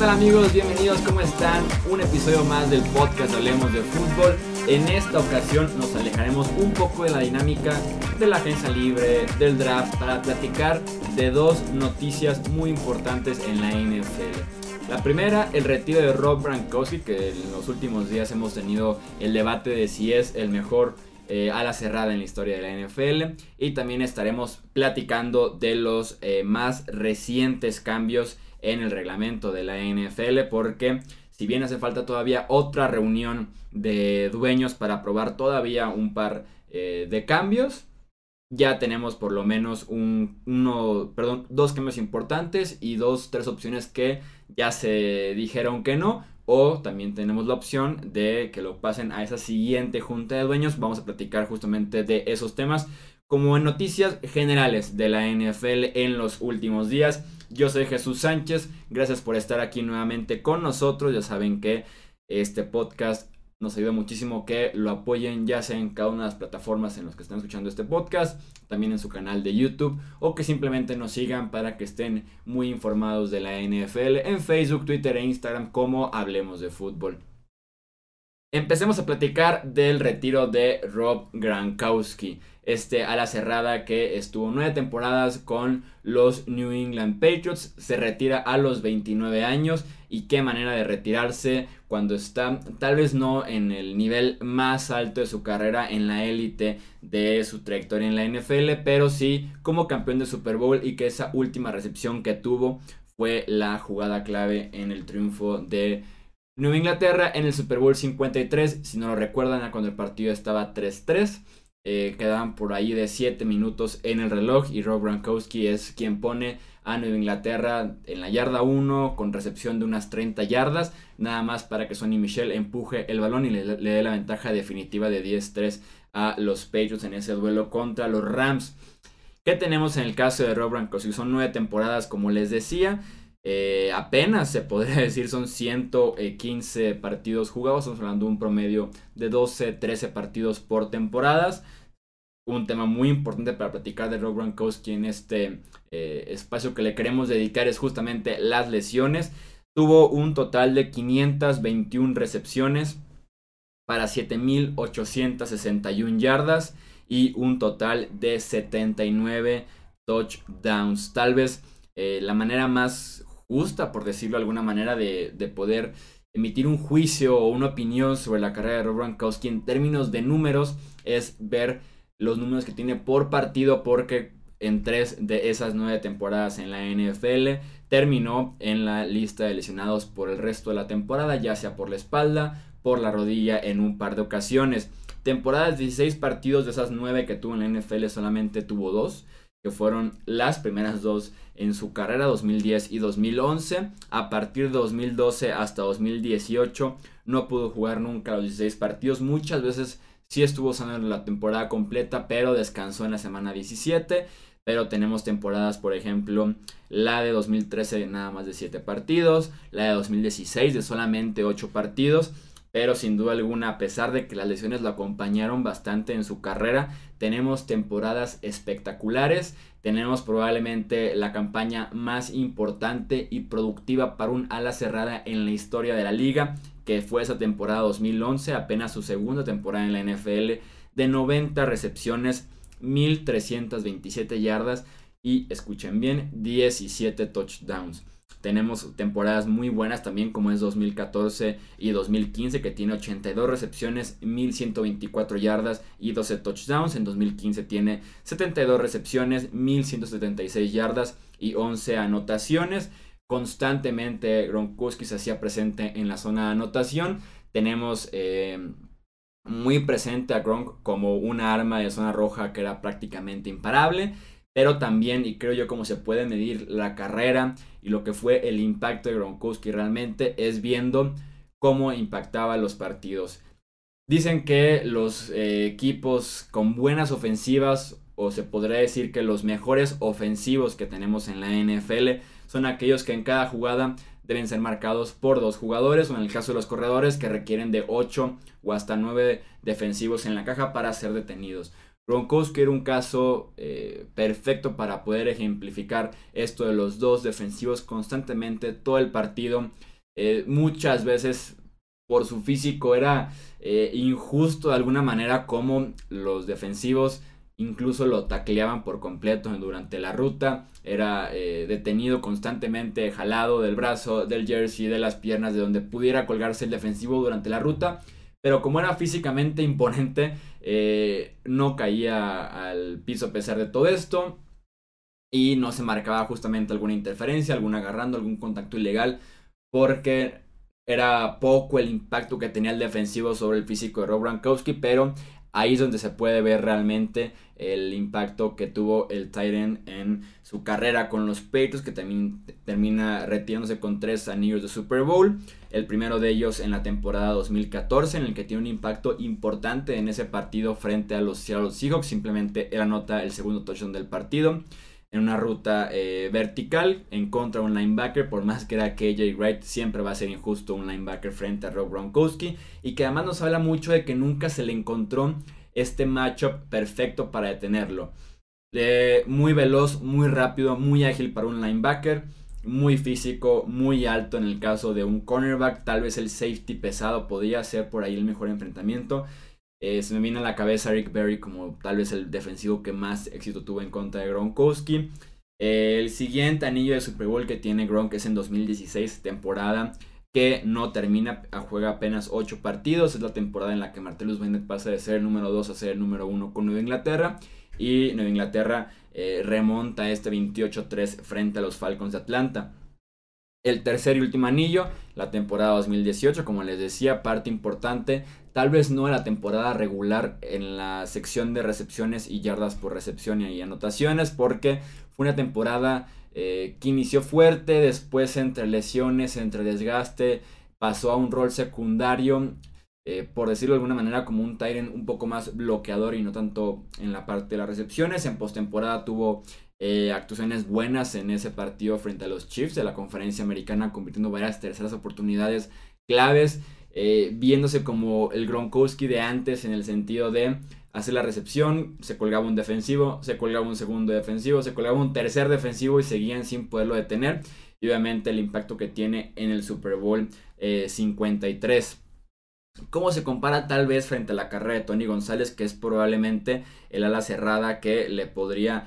tal amigos? Bienvenidos, ¿cómo están? Un episodio más del podcast Hablemos de Fútbol. En esta ocasión nos alejaremos un poco de la dinámica de la agencia libre, del draft, para platicar de dos noticias muy importantes en la NFL. La primera, el retiro de Rob Gronkowski, que en los últimos días hemos tenido el debate de si es el mejor eh, a la cerrada en la historia de la NFL. Y también estaremos platicando de los eh, más recientes cambios en el reglamento de la NFL porque si bien hace falta todavía otra reunión de dueños para probar todavía un par eh, de cambios, ya tenemos por lo menos un, uno, perdón, dos cambios importantes y dos, tres opciones que ya se dijeron que no. O también tenemos la opción de que lo pasen a esa siguiente junta de dueños. Vamos a platicar justamente de esos temas como en noticias generales de la NFL en los últimos días. Yo soy Jesús Sánchez, gracias por estar aquí nuevamente con nosotros. Ya saben que este podcast nos ayuda muchísimo que lo apoyen ya sea en cada una de las plataformas en las que están escuchando este podcast, también en su canal de YouTube o que simplemente nos sigan para que estén muy informados de la NFL en Facebook, Twitter e Instagram como Hablemos de Fútbol. Empecemos a platicar del retiro de Rob Gronkowski, este ala cerrada que estuvo nueve temporadas con los New England Patriots, se retira a los 29 años y qué manera de retirarse cuando está tal vez no en el nivel más alto de su carrera en la élite de su trayectoria en la NFL, pero sí como campeón de Super Bowl y que esa última recepción que tuvo fue la jugada clave en el triunfo de Nueva Inglaterra en el Super Bowl 53, si no lo recuerdan, cuando el partido estaba 3-3. Eh, quedaban por ahí de 7 minutos en el reloj y Rob Gronkowski es quien pone a Nueva Inglaterra en la yarda 1 con recepción de unas 30 yardas, nada más para que Sonny Michel empuje el balón y le, le dé la ventaja definitiva de 10-3 a los Patriots en ese duelo contra los Rams. ¿Qué tenemos en el caso de Rob Gronkowski? Son 9 temporadas como les decía. Eh, apenas se podría decir son 115 partidos jugados, estamos hablando de un promedio de 12, 13 partidos por temporadas. Un tema muy importante para platicar de Rob Gronkowski en este eh, espacio que le queremos dedicar es justamente las lesiones. Tuvo un total de 521 recepciones para 7.861 yardas y un total de 79 touchdowns. Tal vez eh, la manera más gusta, por decirlo de alguna manera, de, poder emitir un juicio o una opinión sobre la carrera de Rob Gronkowski en términos de números es ver los números que tiene por partido porque en tres de esas nueve temporadas en la NFL terminó en la lista de lesionados por el resto de la temporada, ya sea por la espalda, por la rodilla en un par de ocasiones. Temporadas 16 partidos de esas nueve que tuvo en la NFL solamente tuvo dos que fueron las primeras dos en su carrera 2010 y 2011. A partir de 2012 hasta 2018 no pudo jugar nunca los 16 partidos. Muchas veces sí estuvo usando la temporada completa, pero descansó en la semana 17. Pero tenemos temporadas, por ejemplo, la de 2013 de nada más de 7 partidos, la de 2016 de solamente 8 partidos pero sin duda alguna, a pesar de que las lesiones lo acompañaron bastante en su carrera, tenemos temporadas espectaculares, tenemos probablemente la campaña más importante y productiva para un ala cerrada en la historia de la liga, que fue esa temporada 2011, apenas su segunda temporada en la NFL, de 90 recepciones, 1327 yardas y, escuchen bien, 17 touchdowns. Tenemos temporadas muy buenas también como es 2014 y 2015 que tiene 82 recepciones, 1124 yardas y 12 touchdowns. En 2015 tiene 72 recepciones, 1176 yardas y 11 anotaciones. Constantemente Gronkowski se hacía presente en la zona de anotación. Tenemos eh, muy presente a Gronk como una arma de zona roja que era prácticamente imparable pero también, y creo yo como se puede medir la carrera y lo que fue el impacto de Gronkowski realmente es viendo cómo impactaba los partidos. Dicen que los eh, equipos con buenas ofensivas, o se podría decir que los mejores ofensivos que tenemos en la NFL, son aquellos que en cada jugada deben ser marcados por dos jugadores, o en el caso de los corredores que requieren de 8 o hasta 9 defensivos en la caja para ser detenidos. Gronkowski era un caso eh, perfecto para poder ejemplificar esto de los dos defensivos constantemente todo el partido. Eh, muchas veces por su físico era eh, injusto de alguna manera como los defensivos incluso lo tacleaban por completo durante la ruta, era detenido constantemente, jalado del brazo, del jersey, de las piernas, de donde pudiera colgarse el defensivo durante la ruta, pero como era físicamente imponente, eh, no caía al piso a pesar de todo esto. Y no se marcaba justamente alguna interferencia, algún agarrando, algún contacto ilegal, porque era poco el impacto que tenía el defensivo sobre el físico de Rob Gronkowski, pero ahí es donde se puede ver realmente el impacto que tuvo el Titan en su carrera con los Patriots, que también termina retirándose con tres anillos de Super Bowl. El primero de ellos en la temporada 2014, en el que tiene un impacto importante en ese partido frente a los Seattle Seahawks. Simplemente él anota el segundo touchdown del partido en una ruta eh, vertical en contra de un linebacker, por más que era KJ Wright, siempre va a ser injusto un linebacker frente a Rob Gronkowski y que además nos habla mucho de que nunca se le encontró este matchup perfecto para detenerlo. muy veloz, muy rápido, muy ágil para un linebacker, muy físico, muy alto en el caso de un cornerback, tal vez el safety pesado podría ser por ahí el mejor enfrentamiento. Eh, se me viene a la cabeza Rick Berry como tal vez el defensivo que más éxito tuvo en contra de Gronkowski. el siguiente anillo de Super Bowl que tiene Gronk es en 2016, temporada que no termina, juega apenas 8 partidos. Es la temporada en la que Martellus Bennett pasa de ser el número 2 a ser el número 1 con Nueva Inglaterra. Y Nueva Inglaterra eh, remonta este 28-3 frente a los Falcons de Atlanta. El tercer y último anillo, la temporada 2018, como les decía, parte importante, tal vez no la temporada regular en la sección de recepciones y yardas por recepción y anotaciones, porque fue una temporada eh, que inició fuerte, después entre lesiones, entre desgaste, pasó a un rol secundario, eh, por decirlo de alguna manera, como un Tyrant un poco más bloqueador y no tanto en la parte de las recepciones. En postemporada tuvo eh, actuaciones buenas en ese partido frente a los Chiefs de la conferencia americana, convirtiendo varias terceras oportunidades claves, eh, viéndose como el Gronkowski de antes en el sentido de hacer la recepción, se colgaba un defensivo, se colgaba un segundo defensivo, se colgaba un tercer defensivo y seguían sin poderlo detener. Y obviamente el impacto que tiene en el Super Bowl 53. Eh, ¿Cómo se compara tal vez frente a la carrera de Tony González, que es probablemente el ala cerrada que le podría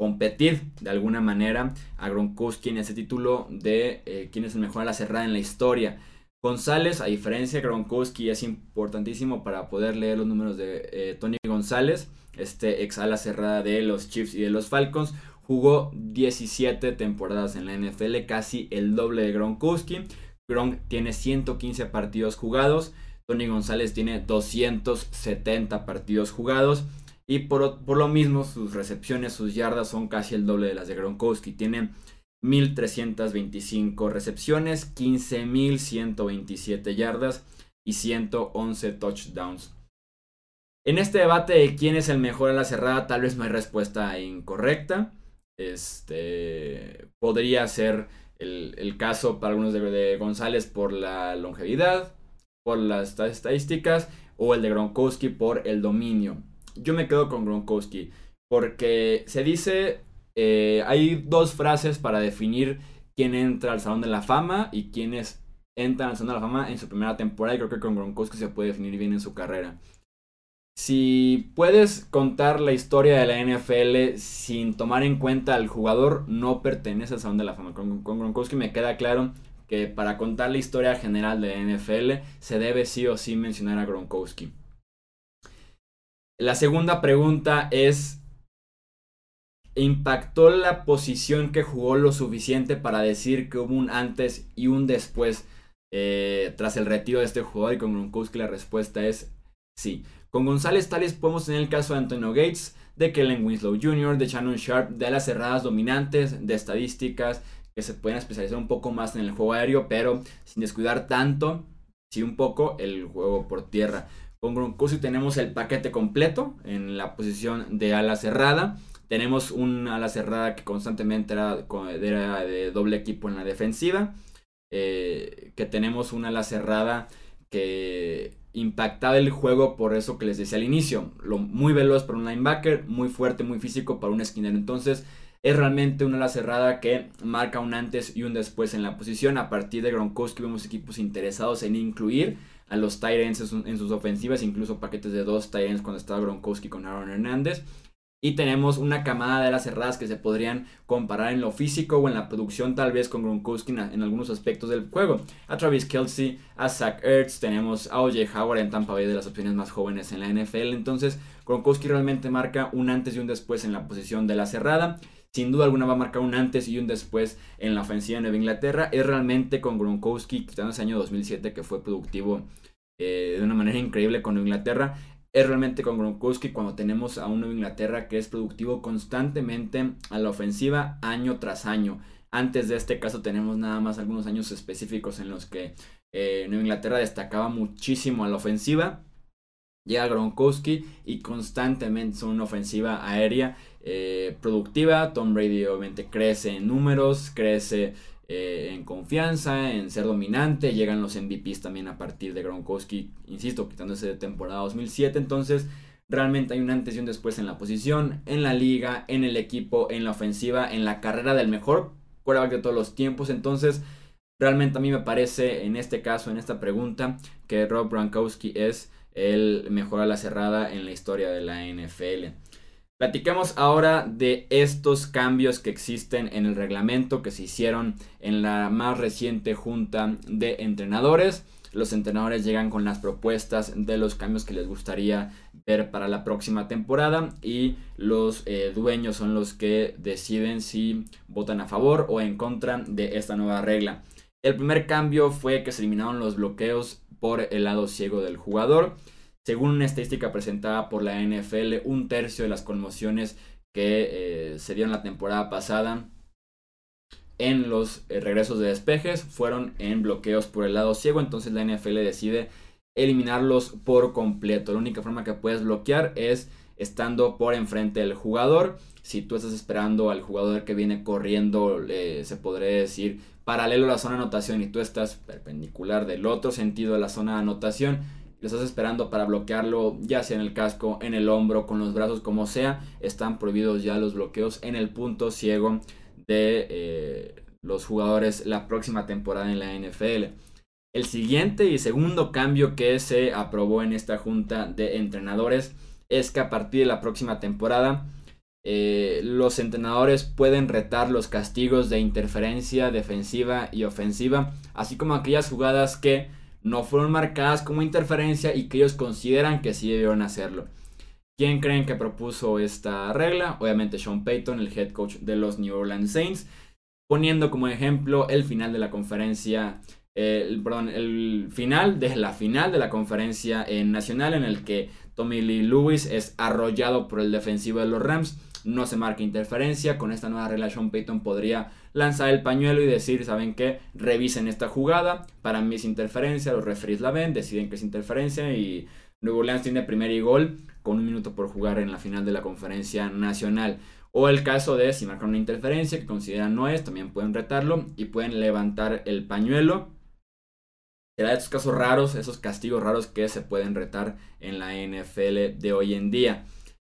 competir de alguna manera a Gronkowski en ese título de eh, quién es el mejor a la cerrada en la historia. González, a diferencia de Gronkowski, es importantísimo para poder leer los números de eh, Tony González, este ex ala cerrada de los Chiefs y de los Falcons. Jugó 17 temporadas en la NFL, casi el doble de Gronkowski. Gronk tiene 115 partidos jugados. Tony González tiene 270 partidos jugados. Y por, lo mismo, sus recepciones, sus yardas son casi el doble de las de Gronkowski. Tiene 1325 recepciones, 15127 yardas y 111 touchdowns. En este debate de quién es el mejor a la cerrada, tal vez no hay respuesta incorrecta. Este podría ser el, caso para algunos de, de, González por la longevidad, por las estadísticas, o el de Gronkowski por el dominio yo me quedo con Gronkowski. Porque se dice, eh, hay dos frases para definir quién entra al Salón de la Fama y quiénes entran al Salón de la Fama en su primera temporada. Y creo que con Gronkowski se puede definir bien en su carrera. Si puedes contar la historia de la NFL sin tomar en cuenta al jugador, no pertenece al Salón de la Fama. Con, con Gronkowski me queda claro que para contar la historia general de la NFL se debe sí o sí mencionar a Gronkowski. La segunda pregunta es, ¿impactó la posición que jugó lo suficiente para decir que hubo un antes y un después eh, tras el retiro de este jugador? Y con Gronkowski la respuesta es sí. Con González Tales podemos tener el caso de Antonio Gates, de Kellen Winslow Jr., de Shannon Sharp, de las cerradas dominantes, de estadísticas que se pueden especializar un poco más en el juego aéreo, pero sin descuidar tanto, sí un poco, el juego por tierra. Con Gronkowski tenemos el paquete completo en la posición de ala cerrada. Tenemos un ala cerrada que constantemente era, de doble equipo en la defensiva. Eh, que tenemos una ala cerrada que impactaba el juego por eso que les decía al inicio. Lo, muy veloz para un linebacker, muy fuerte, muy físico para un esquinero. Entonces, es realmente una ala cerrada que marca un antes y un después en la posición. A partir de Gronkowski vemos equipos interesados en incluir a los Tyrants en sus ofensivas, incluso paquetes de dos Tyrants cuando estaba Gronkowski con Aaron Hernández. Y tenemos una camada de las cerradas que se podrían comparar en lo físico o en la producción, tal vez con Gronkowski en, algunos aspectos del juego. A Travis Kelsey, a Zach Ertz, tenemos a OJ Howard en Tampa Bay de las opciones más jóvenes en la NFL. Entonces, Gronkowski realmente marca un antes y un después en la posición de la cerrada. Sin duda alguna va a marcar un antes y un después en la ofensiva de Nueva Inglaterra. Es realmente con Gronkowski, quitando ese año 2007 que fue productivo eh, de una manera increíble con Inglaterra es realmente con Gronkowski cuando tenemos a un Nueva Inglaterra que es productivo constantemente a la ofensiva año tras año. Antes de este caso tenemos nada más algunos años específicos en los que eh, Nueva Inglaterra destacaba muchísimo a la ofensiva. Llega Gronkowski y constantemente son una ofensiva aérea eh, productiva. Tom Brady obviamente crece en números, crece eh, en confianza, en ser dominante. Llegan los MVPs también a partir de Gronkowski, insisto, quitándose de temporada 2007. Entonces, realmente hay un antes y un después en la posición, en la liga, en el equipo, en la ofensiva, en la carrera del mejor quarterback de todos los tiempos. Entonces, realmente a mí me parece, en este caso, en esta pregunta, que Rob Gronkowski es el mejor a la cerrada en la historia de la NFL. Platicamos ahora de estos cambios que existen en el reglamento que se hicieron en la más reciente junta de entrenadores. Los entrenadores llegan con las propuestas de los cambios que les gustaría ver para la próxima temporada y los eh, dueños son los que deciden si votan a favor o en contra de esta nueva regla. El primer cambio fue que se eliminaron los bloqueos por el lado ciego del jugador. Según una estadística presentada por la NFL, un tercio de las conmociones que eh, se dieron la temporada pasada en los eh, regresos de despejes fueron en bloqueos por el lado ciego. Entonces la NFL decide eliminarlos por completo. La única forma que puedes bloquear es estando por enfrente del jugador. Si tú estás esperando al jugador que viene corriendo, se podría decir paralelo a la zona de anotación y tú estás perpendicular del otro sentido de la zona de anotación, lo estás esperando para bloquearlo, ya sea en el casco, en el hombro, con los brazos, como sea, están prohibidos ya los bloqueos en el punto ciego de eh, los jugadores la próxima temporada en la NFL. El siguiente y segundo cambio que se aprobó en esta junta de entrenadores es que a partir de la próxima temporada eh, los entrenadores pueden retar los castigos de interferencia defensiva y ofensiva, así como aquellas jugadas que no fueron marcadas como interferencia y que ellos consideran que sí debieron hacerlo. ¿Quién creen que propuso esta regla? Obviamente Sean Payton, el head coach de los New Orleans Saints, poniendo como ejemplo el final de la conferencia, el, perdón, el final de la final de la conferencia nacional en el que Tommy Lee Lewis es arrollado por el defensivo de los Rams no se marca interferencia. Con esta nueva regla, Sean Payton podría lanzar el pañuelo y decir, ¿saben qué? Revisen esta jugada. Para mí es interferencia, los referees la ven, deciden que es interferencia y Nuevo Orleans tiene primer y gol con un minuto por jugar en la final de la conferencia nacional. O el caso de si marcan una interferencia que consideran no es, también pueden retarlo y pueden levantar el pañuelo. Será de esos casos raros, esos castigos raros que se pueden retar en la NFL de hoy en día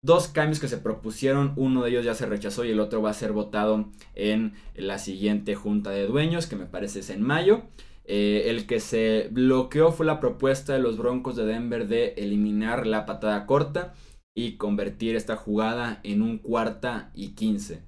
dos cambios que se propusieron, uno de ellos ya se rechazó y el otro va a ser votado en la siguiente junta de dueños, que me parece es en mayo. Eh, el que se bloqueó fue la propuesta de los Broncos de Denver de eliminar la patada corta y convertir esta jugada en un cuarta y 15.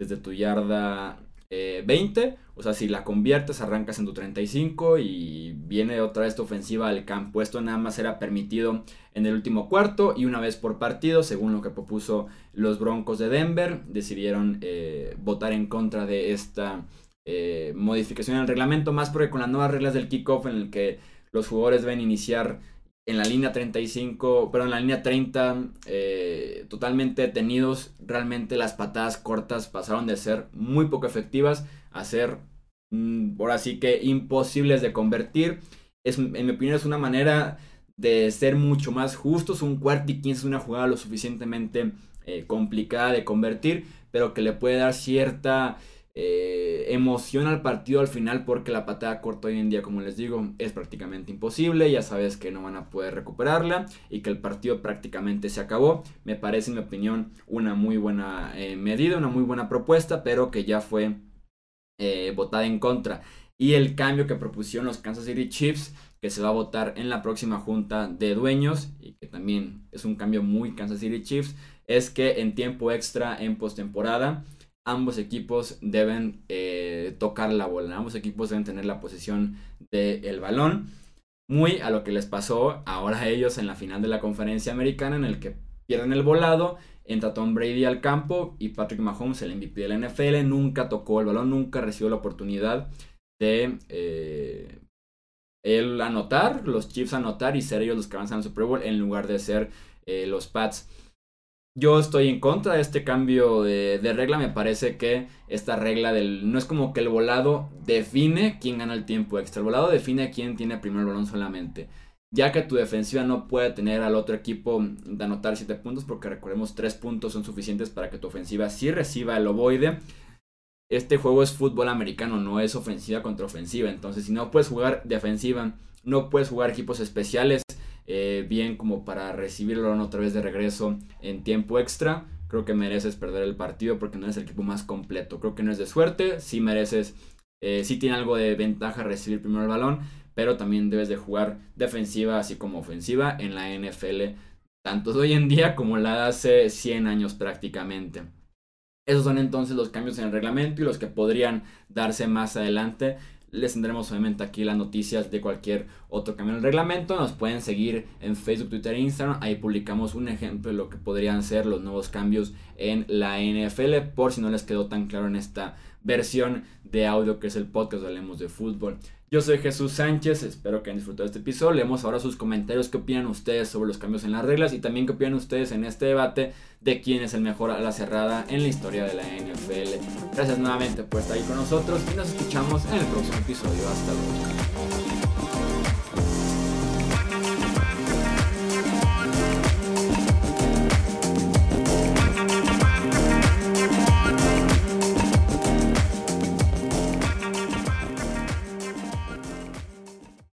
Desde tu yarda 20. Eh, o sea, si la conviertes, arrancas en tu 35 y viene otra vez tu ofensiva al campo. Esto nada más era permitido en el último cuarto y una vez por partido, según lo que propuso los Broncos de Denver. Decidieron eh, votar en contra de esta eh, modificación al reglamento, más porque con las nuevas reglas del kickoff en el que los jugadores deben iniciar en la línea 35, perdón, en la línea 30, eh, totalmente detenidos. Realmente las patadas cortas pasaron de ser muy poco efectivas a ser, mm, por así que, imposibles de convertir. Es, en mi opinión es una manera de ser mucho más justos. Un cuarto y quince es una jugada lo suficientemente eh, complicada de convertir, pero que le puede dar cierta eh, emociona al partido al final porque la patada corta hoy en día, como les digo, es prácticamente imposible. Ya sabes que no van a poder recuperarla y que el partido prácticamente se acabó. Me parece, en mi opinión, una muy buena eh, medida, una muy buena propuesta, pero que ya fue eh, votada en contra. Y el cambio que propusieron los Kansas City Chiefs, que se va a votar en la próxima junta de dueños, y que también es un cambio muy Kansas City Chiefs, es que en tiempo extra, en postemporada, ambos equipos deben eh, tocar la bola, ambos equipos deben tener la posición del balón. Muy a lo que les pasó ahora a ellos en la final de la conferencia americana, en el que pierden el volado entra Tom Brady al campo y Patrick Mahomes, el MVP de la NFL, nunca tocó el balón, nunca recibió la oportunidad de eh, él anotar, los Chiefs anotar y ser ellos los que avanzan al Super Bowl en lugar de ser eh, los Pats. Yo estoy en contra de este cambio de, regla. Me parece que esta regla del. No es como que el volado define quién gana el tiempo extra. El volado define quién tiene el balón solamente ya que tu defensiva no puede tener al otro equipo de anotar 7 puntos, porque recordemos 3 puntos son suficientes para que tu ofensiva sí reciba el ovoide. Este juego es fútbol americano, no es ofensiva contra ofensiva, entonces si no puedes jugar defensiva, no puedes jugar equipos especiales, eh, bien como para recibirlo otra vez de regreso en tiempo extra, creo que mereces perder el partido porque no eres el equipo más completo. Creo que no es de suerte, sí mereces, eh, sí tiene algo de ventaja recibir primero el balón, pero también debes de jugar defensiva así como ofensiva en la NFL, tanto de hoy en día como la de hace 100 años prácticamente. Esos son entonces los cambios en el reglamento y los que podrían darse más adelante. Les tendremos obviamente aquí las noticias de cualquier otro cambio en el reglamento. Nos pueden seguir en Facebook, Twitter e Instagram. Ahí publicamos un ejemplo de lo que podrían ser los nuevos cambios en la NFL. Por si no les quedó tan claro en esta versión de audio que es el podcast Hablemos de Fútbol. Yo soy Jesús Sánchez, espero que hayan disfrutado este episodio. Leemos ahora sus comentarios, qué opinan ustedes sobre los cambios en las reglas y también qué opinan ustedes en este debate de quién es el mejor a la cerrada en la historia de la NFL. Gracias nuevamente por estar ahí con nosotros y nos escuchamos en el próximo episodio. Hasta luego.